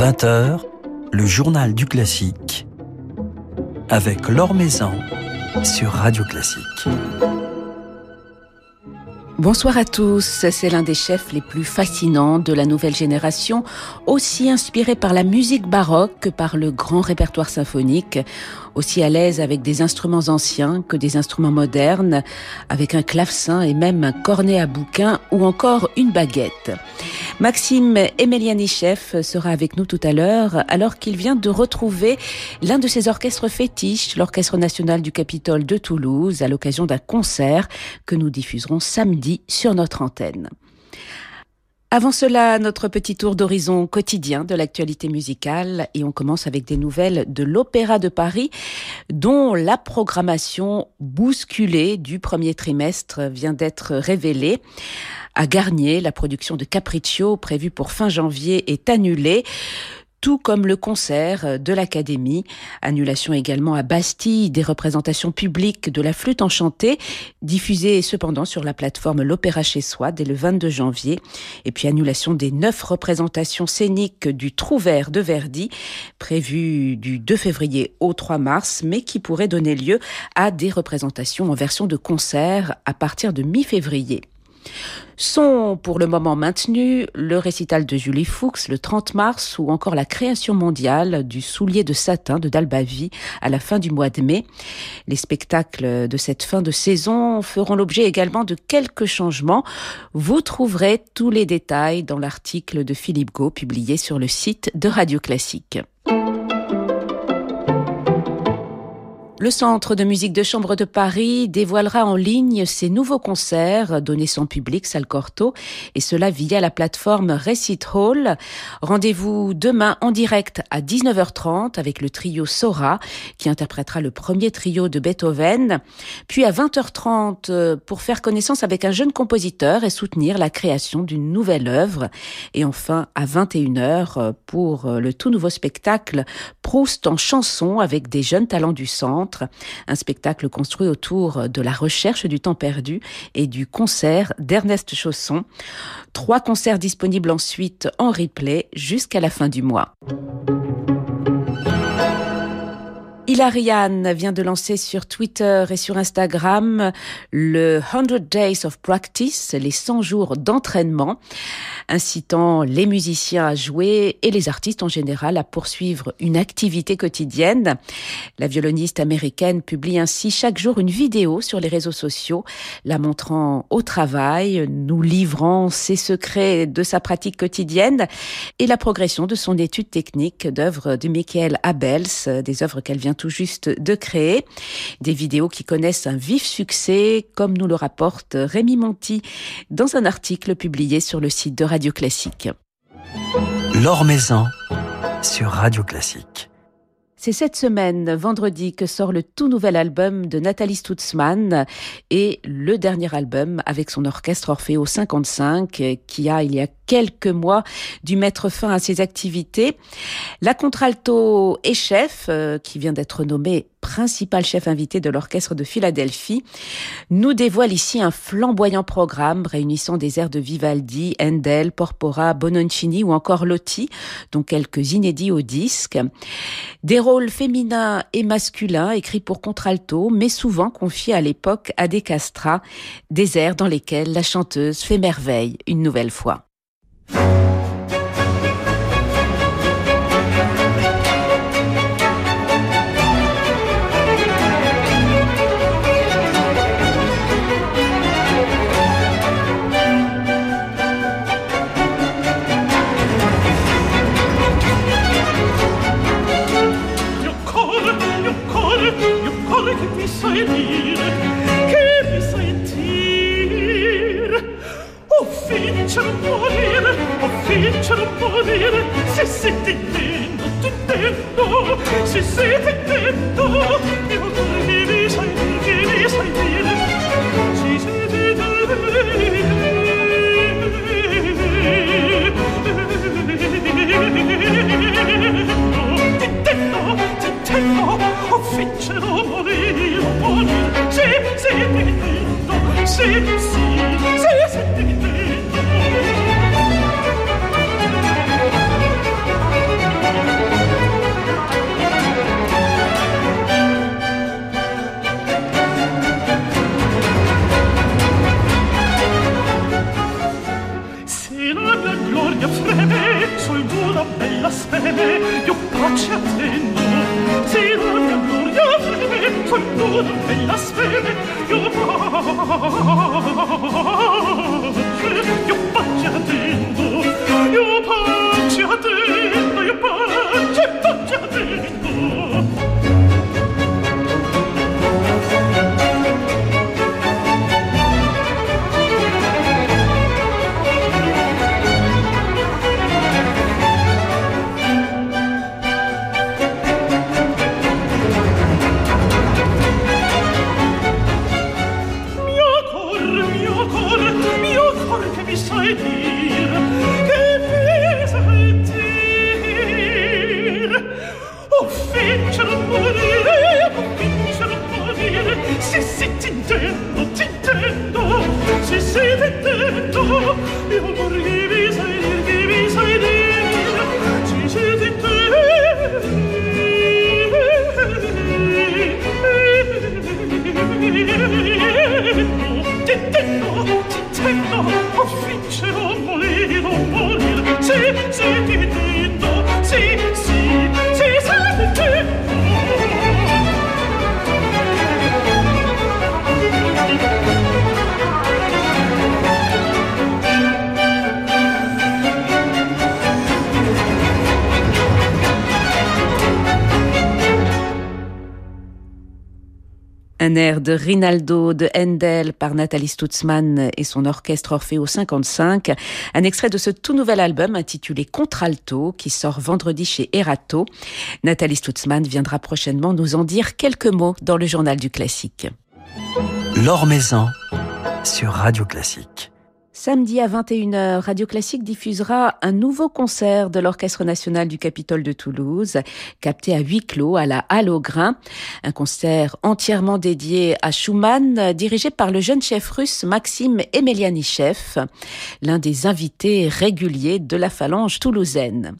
20h, le journal du classique avec Laure Maison sur Radio Classique. Bonsoir à tous, c'est l'un des chefs les plus fascinants de la nouvelle génération, aussi inspiré par la musique baroque que par le grand répertoire symphonique aussi à l'aise avec des instruments anciens que des instruments modernes, avec un clavecin et même un cornet à bouquin ou encore une baguette. Maxime Emelianichev sera avec nous tout à l'heure alors qu'il vient de retrouver l'un de ses orchestres fétiches, l'Orchestre national du Capitole de Toulouse, à l'occasion d'un concert que nous diffuserons samedi sur notre antenne. Avant cela, notre petit tour d'horizon quotidien de l'actualité musicale et on commence avec des nouvelles de l'Opéra de Paris dont la programmation bousculée du premier trimestre vient d'être révélée. À Garnier, la production de Capriccio prévue pour fin janvier est annulée tout comme le concert de l'Académie. Annulation également à Bastille des représentations publiques de la flûte enchantée, diffusées cependant sur la plateforme L'Opéra chez soi dès le 22 janvier. Et puis annulation des neuf représentations scéniques du Trouvert de Verdi, prévues du 2 février au 3 mars, mais qui pourraient donner lieu à des représentations en version de concert à partir de mi-février. Sont pour le moment maintenus le récital de Julie Fuchs le 30 mars ou encore la création mondiale du soulier de satin de Dalbavi à la fin du mois de mai. Les spectacles de cette fin de saison feront l'objet également de quelques changements. Vous trouverez tous les détails dans l'article de Philippe Gau publié sur le site de Radio Classique. Le Centre de musique de chambre de Paris dévoilera en ligne ses nouveaux concerts donnés son public, Salle Corto, et cela via la plateforme Recit Hall. Rendez-vous demain en direct à 19h30 avec le trio Sora qui interprétera le premier trio de Beethoven, puis à 20h30 euh, pour faire connaissance avec un jeune compositeur et soutenir la création d'une nouvelle œuvre, et enfin à 21h euh, pour euh, le tout nouveau spectacle Proust en chanson avec des jeunes talents du centre un spectacle construit autour de la recherche du temps perdu et du concert d'Ernest Chausson. Trois concerts disponibles ensuite en replay jusqu'à la fin du mois. Hilariane vient de lancer sur Twitter et sur Instagram le 100 Days of Practice, les 100 jours d'entraînement, incitant les musiciens à jouer et les artistes en général à poursuivre une activité quotidienne. La violoniste américaine publie ainsi chaque jour une vidéo sur les réseaux sociaux, la montrant au travail, nous livrant ses secrets de sa pratique quotidienne et la progression de son étude technique d'œuvres de Michael Abels, des œuvres qu'elle vient tout juste de créer. Des vidéos qui connaissent un vif succès, comme nous le rapporte Rémi Monti dans un article publié sur le site de Radio Classique. L'Or Maison sur Radio Classique. C'est cette semaine, vendredi, que sort le tout nouvel album de Nathalie Stutzmann et le dernier album avec son orchestre Orfeo 55 qui a, il y a quelques mois, dû mettre fin à ses activités. La contralto et chef, euh, qui vient d'être nommée principal chef invité de l'orchestre de Philadelphie, nous dévoile ici un flamboyant programme réunissant des airs de Vivaldi, Handel, Porpora, Bononcini ou encore Lotti, dont quelques inédits au disque. Des rôles féminins et masculins écrits pour contralto, mais souvent confiés à l'époque à des castrats, des airs dans lesquels la chanteuse fait merveille une nouvelle fois. Thank you. si tintendo, tintendo, si si tintendo, De Rinaldo de Handel par Nathalie Stutzmann et son orchestre Orfeo 55. Un extrait de ce tout nouvel album intitulé Contralto qui sort vendredi chez Erato. Nathalie Stutzmann viendra prochainement nous en dire quelques mots dans le journal du classique. L'Or sur Radio Classique. Samedi à 21h, Radio Classique diffusera un nouveau concert de l'Orchestre national du Capitole de Toulouse, capté à huis clos à la Halle au Grain. Un concert entièrement dédié à Schumann, dirigé par le jeune chef russe Maxime Emelianichev, l'un des invités réguliers de la phalange toulousaine.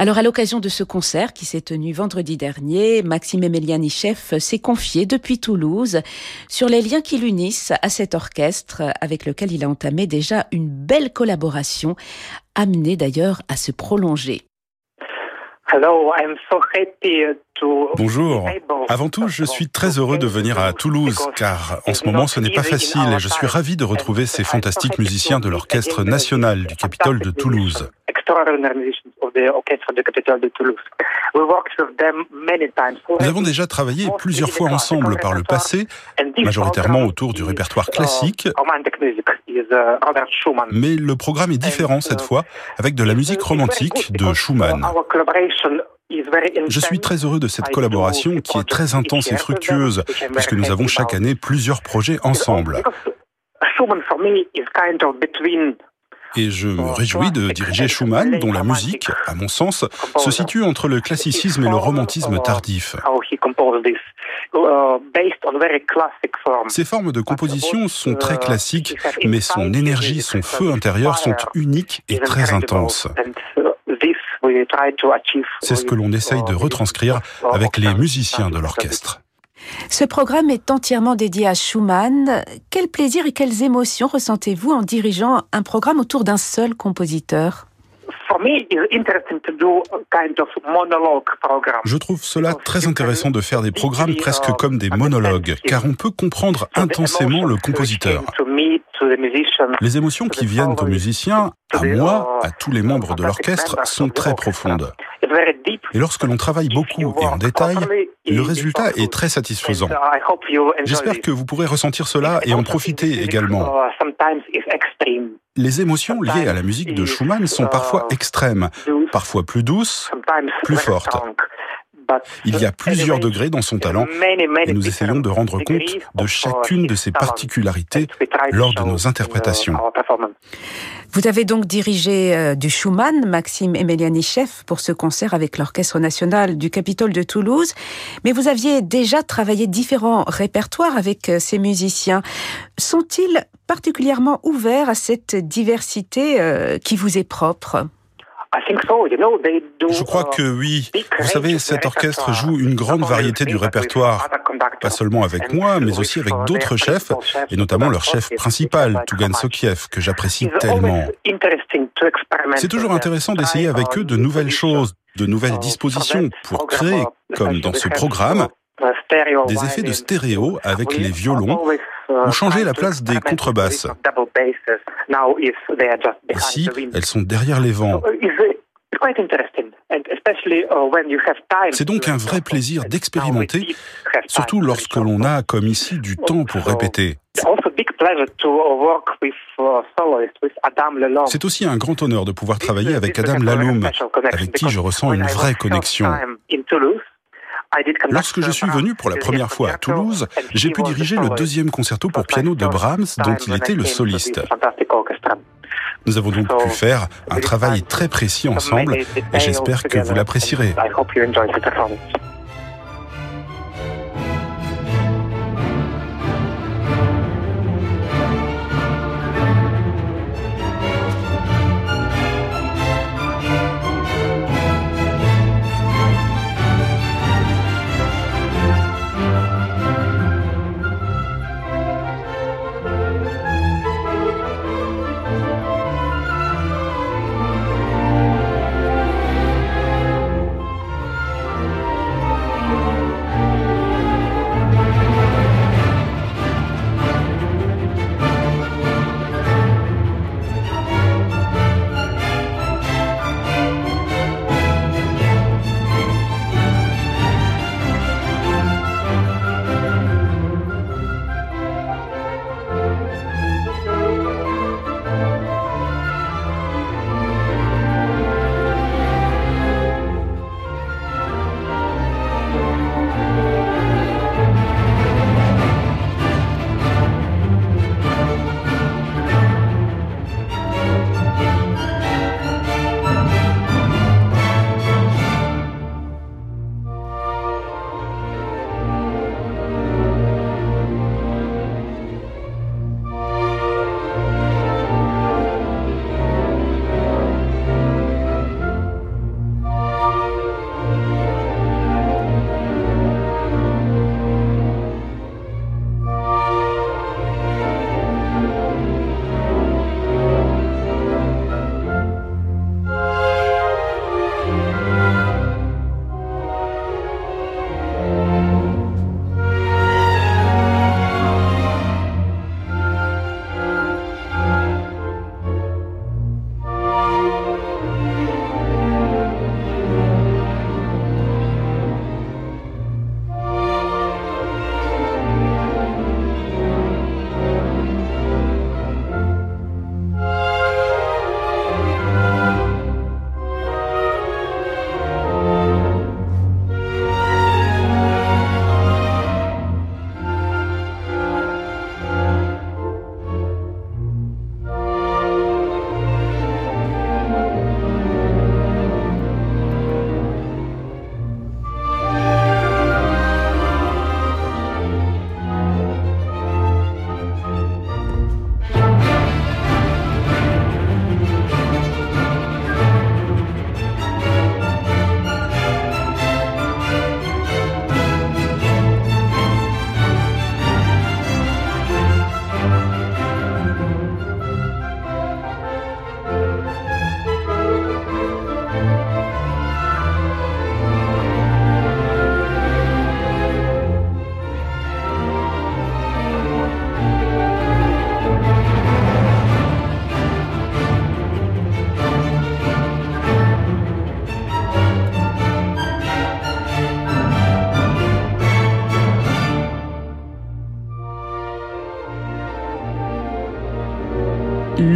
Alors à l'occasion de ce concert qui s'est tenu vendredi dernier, Maxime Emelianichev s'est confié depuis Toulouse sur les liens qui l'unissent à cet orchestre avec lequel il a entamé déjà une belle collaboration, amenée d'ailleurs à se prolonger. Bonjour. Avant tout, je suis très heureux de venir à Toulouse, car en ce moment, ce n'est pas facile et je suis ravi de retrouver ces fantastiques musiciens de l'Orchestre national du Capitole de Toulouse. Nous avons déjà travaillé plusieurs fois ensemble par le passé, majoritairement autour du répertoire uh, classique, mais le programme est différent cette fois, avec de la musique romantique de Schumann. Je suis très heureux de cette collaboration qui est très intense et fructueuse, puisque nous avons chaque année plusieurs projets ensemble. Et je me réjouis de diriger Schumann, dont la musique, à mon sens, se situe entre le classicisme et le romantisme tardif. Ces formes de composition sont très classiques, mais son énergie, son feu intérieur sont uniques et très intenses. C'est ce que l'on essaye de retranscrire avec les musiciens de l'orchestre. Ce programme est entièrement dédié à Schumann. Quel plaisir et quelles émotions ressentez-vous en dirigeant un programme autour d'un seul compositeur? Je trouve cela très intéressant de faire des programmes presque comme des monologues, car on peut comprendre intensément le compositeur. Les émotions qui viennent aux musiciens, à moi, à tous les membres de l'orchestre, sont très profondes. Et lorsque l'on travaille beaucoup et en détail, le résultat est très satisfaisant. J'espère que vous pourrez ressentir cela et en profiter également. Les émotions liées à la musique de Schumann sont parfois extrêmes, parfois plus douces, plus fortes. Il y a plusieurs degrés dans son talent et nous essayons de rendre compte de chacune de ses particularités lors de nos interprétations. Vous avez donc dirigé euh, du Schumann, Maxime Emelianichev, pour ce concert avec l'Orchestre national du Capitole de Toulouse, mais vous aviez déjà travaillé différents répertoires avec euh, ces musiciens. Sont-ils particulièrement ouverts à cette diversité euh, qui vous est propre? Je crois que oui. Vous savez, cet orchestre joue une grande variété du répertoire, pas seulement avec moi, mais aussi avec d'autres chefs, et notamment leur chef principal, Tugan Sokiev, que j'apprécie tellement. C'est toujours intéressant d'essayer avec eux de nouvelles choses, de nouvelles dispositions pour créer, comme dans ce programme, des effets de stéréo avec les violons ou changer la place des contrebasses. Ici, elles sont derrière les vents. C'est donc un vrai plaisir d'expérimenter, surtout lorsque l'on a, comme ici, du temps pour répéter. C'est aussi un grand honneur de pouvoir travailler avec Adam Laloum, avec qui je ressens une vraie connexion. Lorsque je suis venu pour la première fois à Toulouse, j'ai pu diriger le deuxième concerto pour piano de Brahms dont il était le soliste. Nous avons donc pu faire un travail très précis ensemble et j'espère que vous l'apprécierez.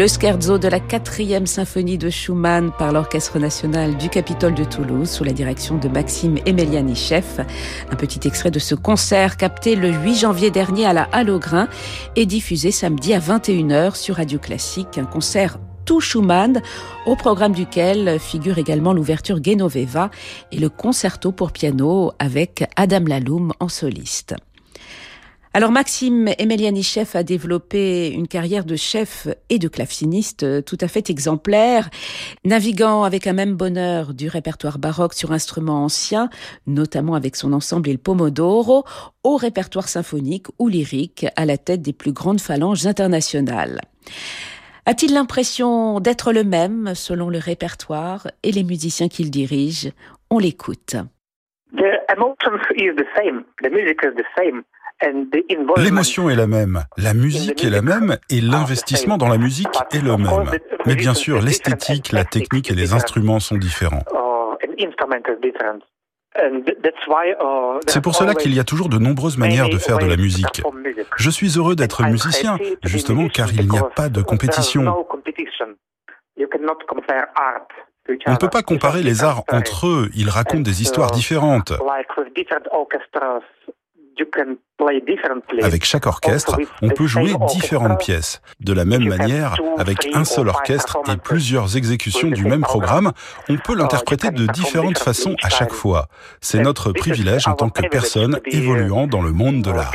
Le scherzo de la quatrième symphonie de Schumann par l'Orchestre national du Capitole de Toulouse sous la direction de Maxime Emeliani-Chef. Un petit extrait de ce concert capté le 8 janvier dernier à la Halle au Grain et diffusé samedi à 21h sur Radio Classique. Un concert tout Schumann, au programme duquel figure également l'ouverture Genoveva et le concerto pour piano avec Adam Laloum en soliste. Alors Maxime Emeliani-Chef a développé une carrière de chef et de claveciniste tout à fait exemplaire, naviguant avec un même bonheur du répertoire baroque sur instruments anciens, notamment avec son ensemble Il Pomodoro, au répertoire symphonique ou lyrique à la tête des plus grandes phalanges internationales. A-t-il l'impression d'être le même selon le répertoire et les musiciens qu'il dirige? On l'écoute. L'émotion est la même, la musique est la même et l'investissement dans la musique est le même. Mais bien sûr, l'esthétique, la technique et les instruments sont différents. C'est pour cela qu'il y a toujours de nombreuses manières de faire de la musique. Je suis heureux d'être musicien, justement car il n'y a pas de compétition. On ne peut pas comparer les arts entre eux, ils racontent des histoires différentes. Avec chaque orchestre, on peut jouer différentes pièces. De la même manière, avec un seul orchestre et plusieurs exécutions du même programme, on peut l'interpréter de différentes façons à chaque fois. C'est notre privilège en tant que personne évoluant dans le monde de l'art.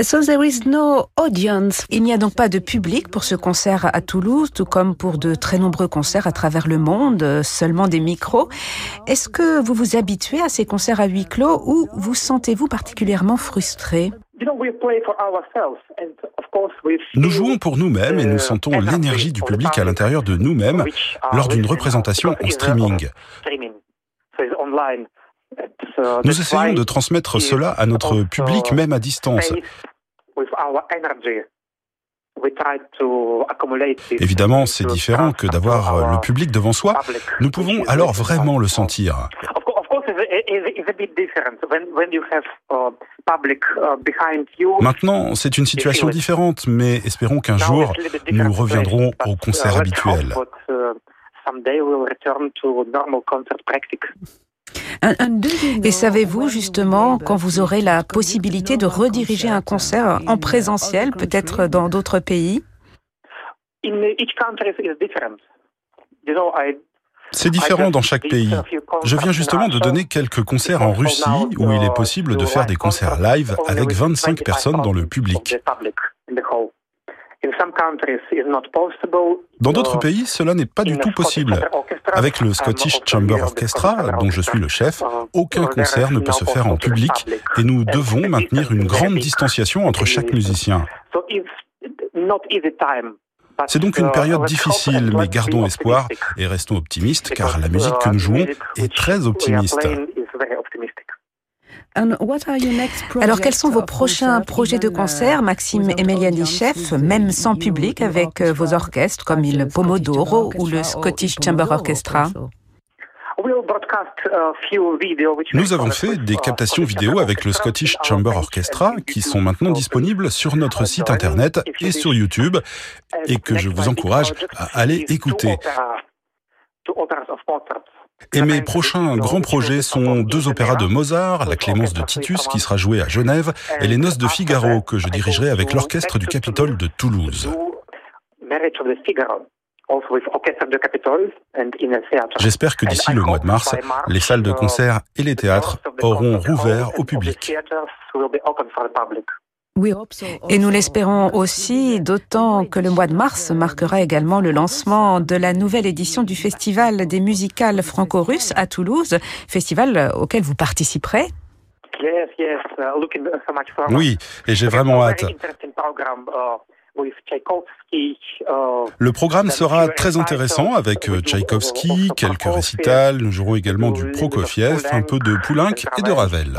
So there is no audience. Il n'y a donc pas de public pour ce concert à Toulouse, tout comme pour de très nombreux concerts à travers le monde, seulement des micros. Est-ce que vous vous habituez à ces concerts à huis clos ou vous sentez-vous particulièrement frustré? Nous jouons pour nous-mêmes et nous sentons l'énergie du public à l'intérieur de nous-mêmes lors d'une représentation en streaming. Nous essayons de transmettre cela à notre public même à distance. Évidemment, c'est différent que d'avoir le public devant soi. Nous pouvons alors vraiment le sentir. Maintenant, c'est une situation différente, mais espérons qu'un jour, nous reviendrons au concert habituel. Et savez-vous justement quand vous aurez la possibilité de rediriger un concert en présentiel, peut-être dans d'autres pays? C'est différent dans chaque pays. Je viens justement de donner quelques concerts en Russie où il est possible de faire des concerts live avec 25 personnes dans le public. Dans d'autres pays, cela n'est pas du tout possible. Avec le Scottish Chamber Orchestra, dont je suis le chef, aucun concert ne peut se faire en public et nous devons maintenir une grande distanciation entre chaque musicien. C'est donc une période difficile, mais gardons espoir et restons optimistes car la musique que nous jouons est très optimiste. Alors, quels sont vos prochains projets de concert, Maxime chef même sans public, avec euh, vos orchestres comme le Pomodoro ou le Scottish Chamber Orchestra. Nous avons fait des captations vidéo avec le Scottish Chamber Orchestra qui sont maintenant disponibles sur notre site internet et sur YouTube et que je vous encourage à aller écouter. Et mes prochains grands projets sont deux opéras de Mozart, La Clémence de Titus qui sera jouée à Genève et Les Noces de Figaro que je dirigerai avec l'orchestre du Capitole de Toulouse. J'espère que d'ici le mois de mars, les salles de concert et les théâtres auront rouvert au public. Et nous l'espérons aussi, d'autant que le mois de mars marquera également le lancement de la nouvelle édition du Festival des musicales franco-russes à Toulouse, festival auquel vous participerez. Oui, et j'ai vraiment hâte. Le programme sera très intéressant avec euh, Tchaïkovski, quelques récitals. Nous jouerons également du Prokofiev, un peu de Poulenc et de Ravel.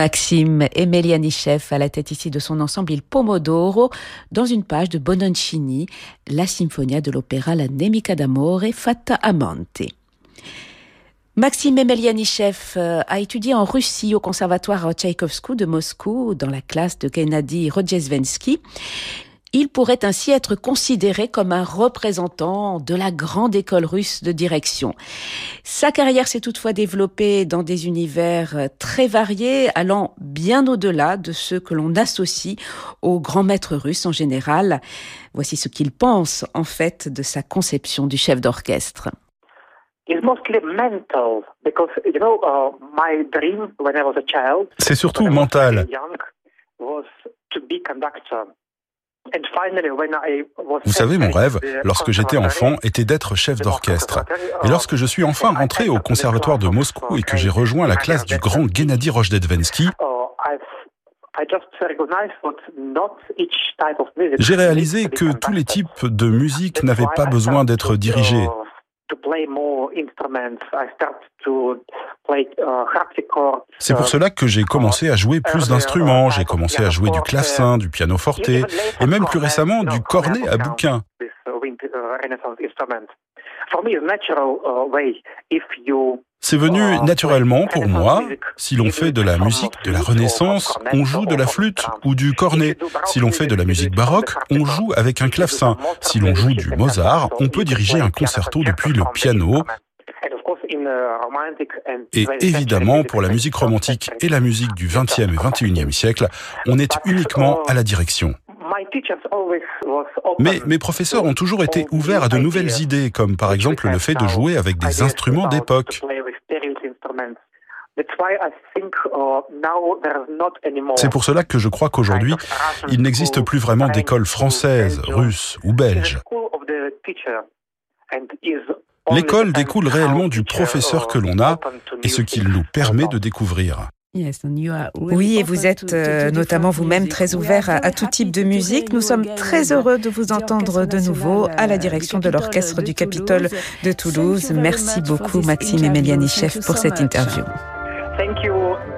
Maxime Emelianichev à la tête ici de son ensemble Il Pomodoro dans une page de Bononcini, la symphonia de l'opéra La Nemica d'amore fatta amante. Maxime Emelianichev euh, a étudié en Russie au conservatoire Tchaïkovskou de Moscou dans la classe de Gennady Rodjesvensky. Il pourrait ainsi être considéré comme un représentant de la grande école russe de direction. Sa carrière s'est toutefois développée dans des univers très variés, allant bien au-delà de ceux que l'on associe aux grands maîtres russes en général. Voici ce qu'il pense en fait de sa conception du chef d'orchestre. C'est surtout mental. Vous savez, mon rêve, lorsque j'étais enfant, était d'être chef d'orchestre. Et lorsque je suis enfin rentré au conservatoire de Moscou et que j'ai rejoint la classe du grand Gennady Rojdedvensky, j'ai réalisé que tous les types de musique n'avaient pas besoin d'être dirigés. C'est pour cela que j'ai commencé à jouer plus d'instruments. J'ai commencé à jouer du clavecin, du pianoforte et même plus récemment du cornet à bouquin. C'est venu naturellement pour moi. Si l'on fait de la musique de la Renaissance, on joue de la flûte ou du cornet. Si l'on fait de la musique baroque, on joue avec un clavecin. Si l'on joue du Mozart, on peut diriger un concerto depuis le piano. Et évidemment, pour la musique romantique et la musique du XXe et XXIe siècle, on est uniquement à la direction. Mais mes professeurs ont toujours été ouverts à de nouvelles idées, comme par exemple le fait de jouer avec des instruments d'époque. C'est pour cela que je crois qu'aujourd'hui, il n'existe plus vraiment d'école française, russe ou belge. L'école découle réellement du professeur que l'on a et ce qu'il nous permet de découvrir. Oui, et vous êtes euh, notamment vous-même très ouvert à, tout type de musique. Nous sommes très heureux de vous entendre de nouveau à la direction de l'orchestre du Capitole de Toulouse. Merci beaucoup Maxime Emelianichev pour cette interview. Le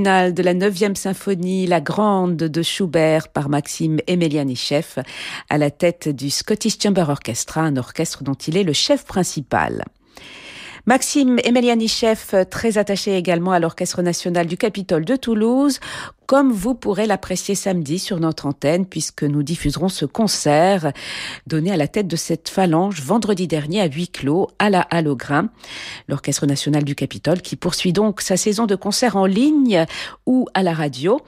de la 9e symphonie, la grande de Schubert par Maxime Emelianichev à la tête du Scottish Chamber Orchestra, un orchestre dont il est le chef principal. Maxime Emelianichev, très attaché également à l'Orchestre national du Capitole de Toulouse, comme vous pourrez l'apprécier samedi sur notre antenne, puisque nous diffuserons ce concert donné à la tête de cette phalange vendredi dernier à huis clos à la Halle l'Orchestre national du Capitole, qui poursuit donc sa saison de concerts en ligne ou à la radio.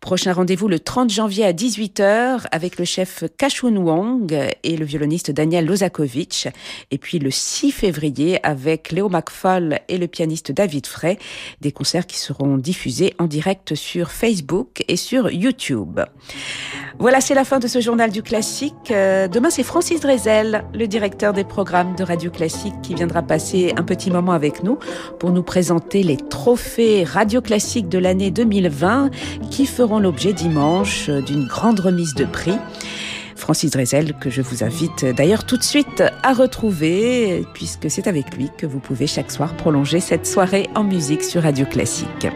Prochain rendez-vous le 30 janvier à 18h avec le chef Kashun Wong et le violoniste Daniel Lozakovich. Et puis le 6 février avec Léo McFall et le pianiste David Frey, des concerts qui seront diffusés en direct sur Et sur YouTube. Voilà, c'est la fin de ce journal du classique. Euh, demain, c'est Francis Drezel, le directeur des programmes de Radio Classique, qui viendra passer un petit moment avec nous pour nous présenter les trophées Radio Classique de l'année 2020 qui feront l'objet dimanche d'une grande remise de prix. Francis Drezel, que je vous invite d'ailleurs tout de suite à retrouver, puisque c'est avec lui que vous pouvez chaque soir prolonger cette soirée en musique sur Radio Classique.